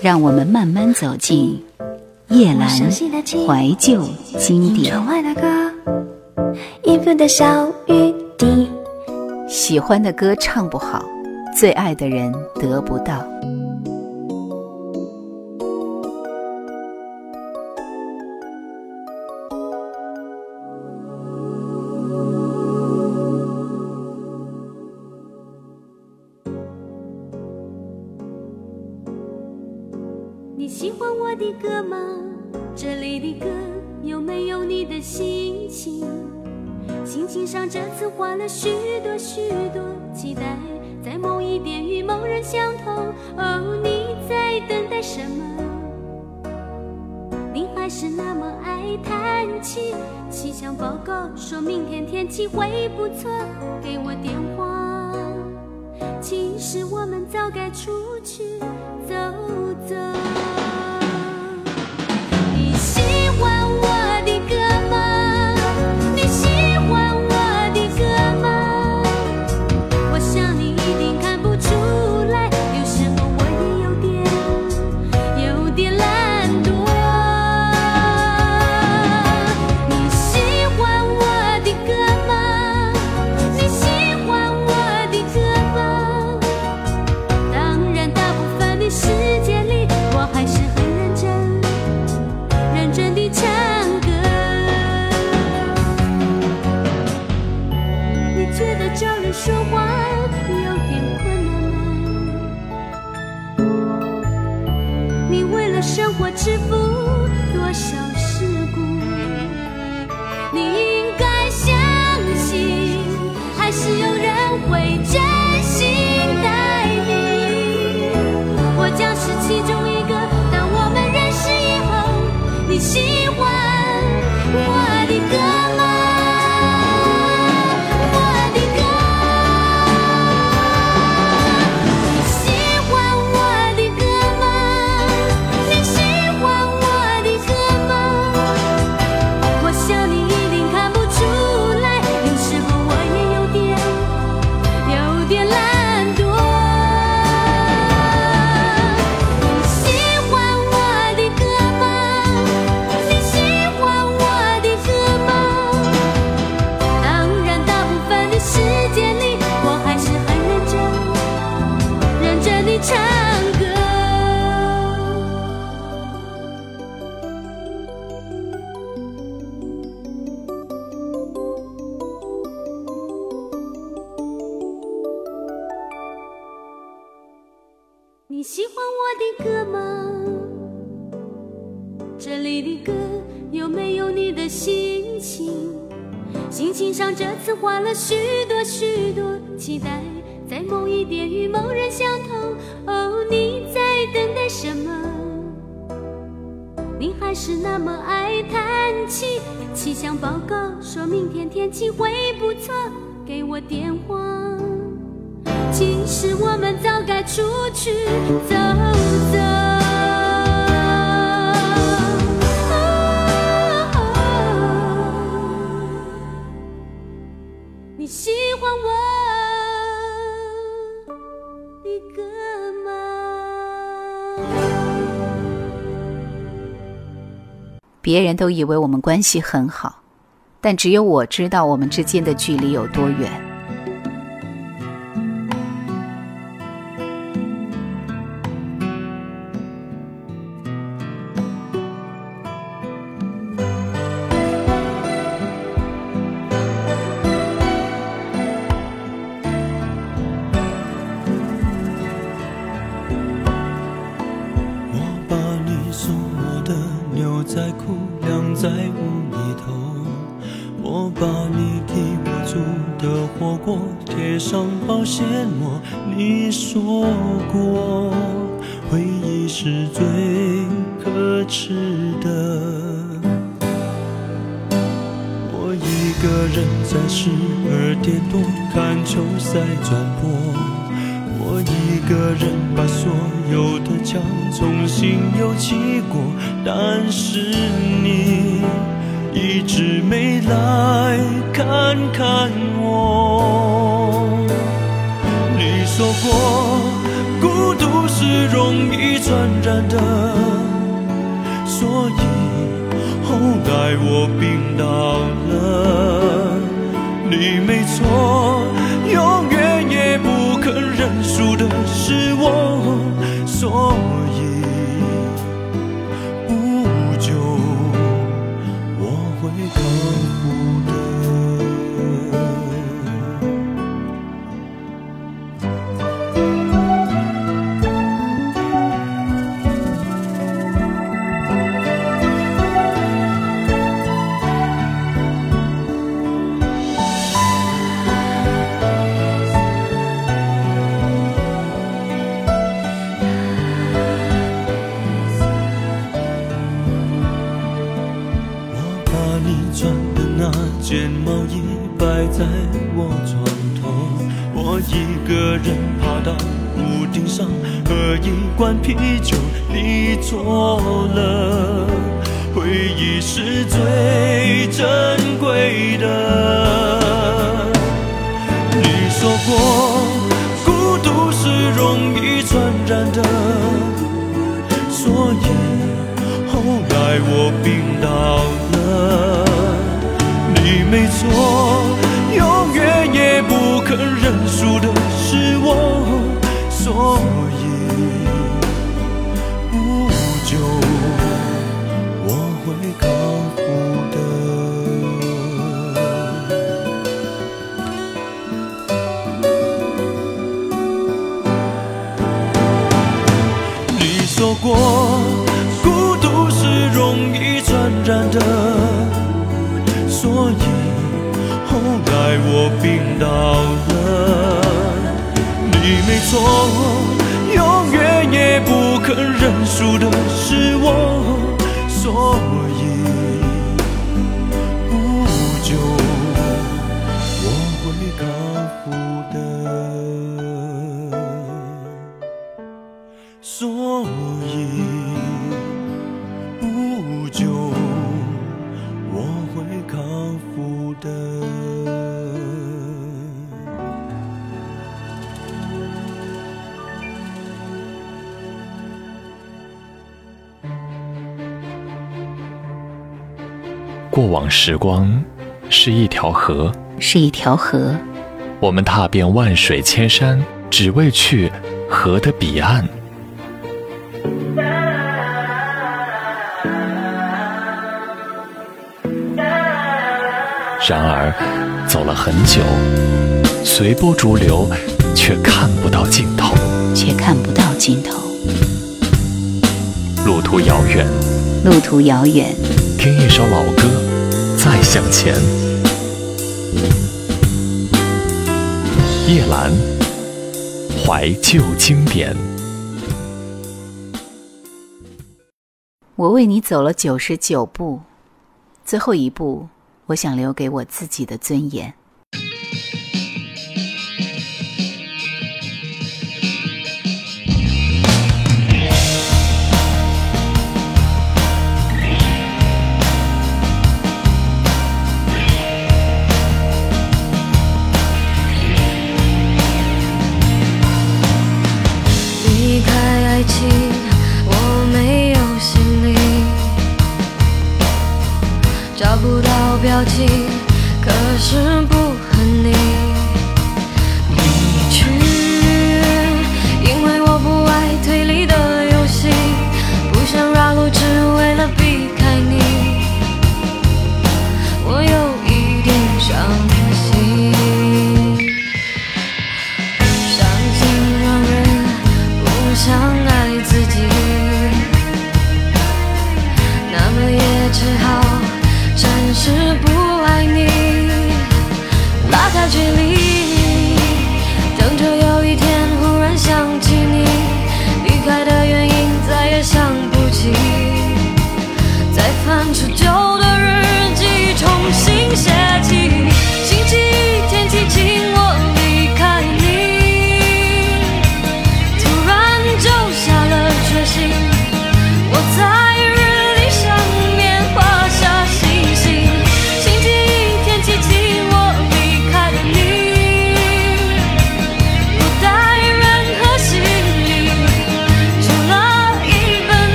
让我们慢慢走进夜阑怀旧经典。喜欢的歌唱不好，最爱的人得不到。气。气象报告说明天天气会不错，给我电话。其实我们早该出去上这次花了许多许多期待，在某一点与某人相同。哦，你在等待什么？你还是那么爱叹气。气象报告说明天天气会不错，给我电话。其实我们早该出去走别人都以为我们关系很好，但只有我知道我们之间的距离有多远。在屋里头，我把你替我煮的火锅贴上保鲜膜。你说过回忆是最可耻的。我一个人在十二点多看球赛转播。一个人把所有的墙重新又砌过，但是你一直没来看看我。你说过孤。独是容易传染的，所以后来我病倒了。你没错，所啤酒，你错了，回忆是最珍贵的。你说过，孤独是容易传染的，所以后来我病倒了。你没错，病倒了。你没错，永远也不肯认输的是我，所过往时光是一条河，是一条河，我们踏遍万水千山，只为去河的彼岸。然而，走了很久，随波逐流，却看不到尽头。却看不到尽头。路途遥远，路途遥远，听一首老歌，再向前。叶兰，怀旧经典。我为你走了九十九步，最后一步，我想留给我自己的尊严。交集，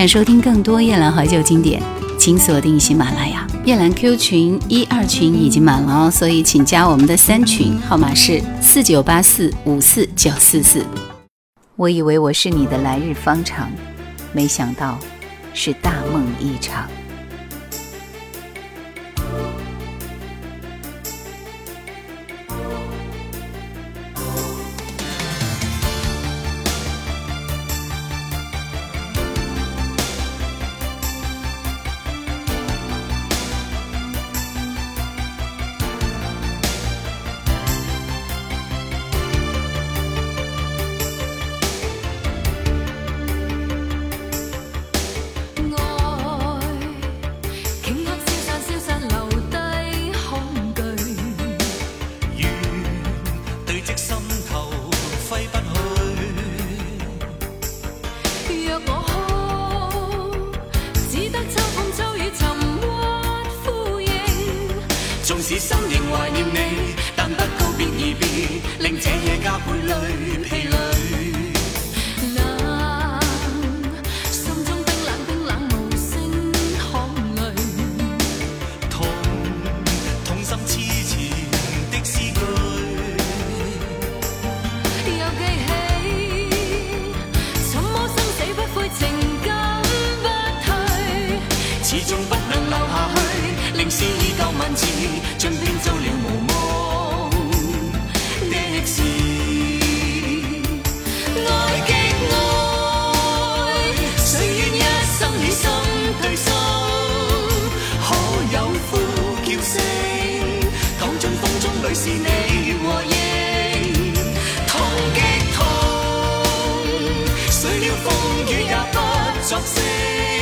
想收听更多夜兰怀旧经典，请锁定喜马拉雅。夜兰 Q 群一二群已经满了哦，所以请加我们的三群，号码是四九八四五四九四四。我以为我是你的来日方长，没想到是大梦一场。shall see.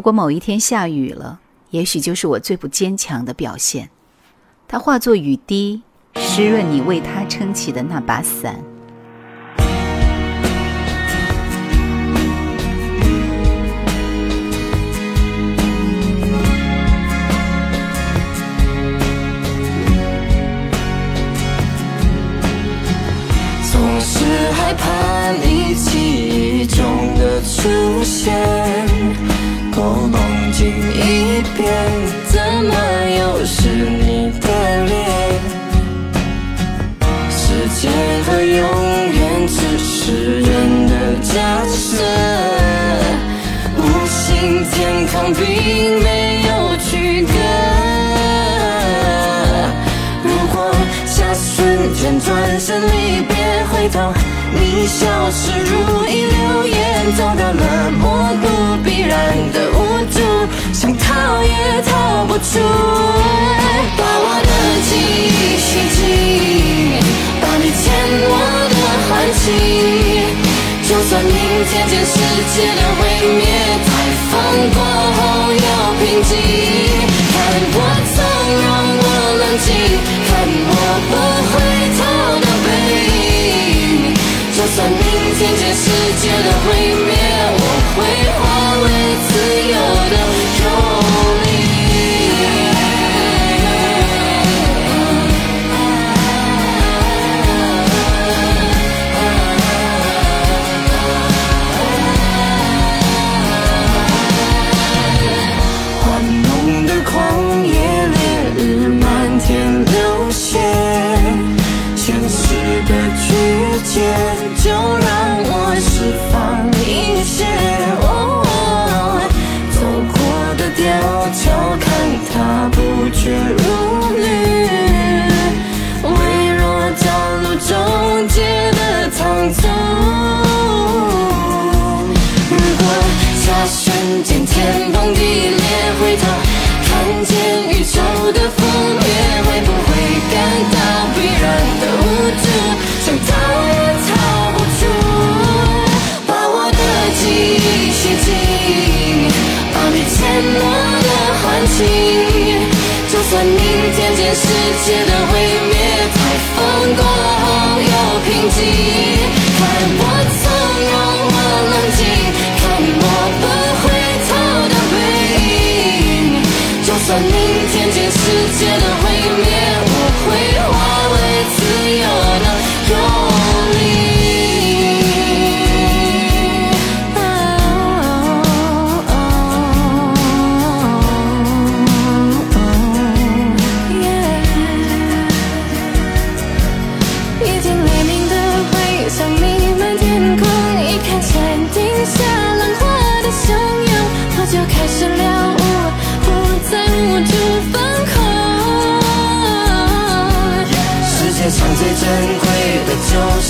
如果某一天下雨了，也许就是我最不坚强的表现。它化作雨滴，湿润你为他撑起的那把伞。怎么又是你的脸？时间和永远只是人的假设，无心天空并没有区隔。如果下瞬间转身离别，回头你消失如一流言，走到了陌路必然的无，想逃也逃不出。把我的记忆洗净，把你牵我的唤醒。就算明天全世界的毁灭，在风过后又平静。看我纵容，我冷静，看我不回头的背影。就算明天全世界的毁灭，拒绝，就让我释放一切。哦走过的吊桥，看它不绝如缕，微弱道路终结的苍促。如果下瞬间天崩地唤醒。就算明天见世界的毁灭，台风过后又平静。看我从容，我冷静，看我不回头的背影。就算明天见世界的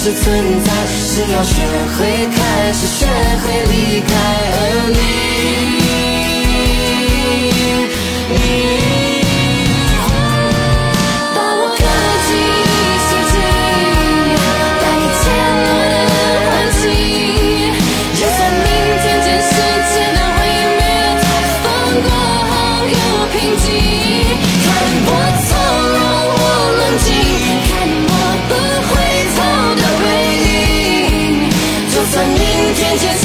是存在，是要学会开始，学会离开，而你，你。changes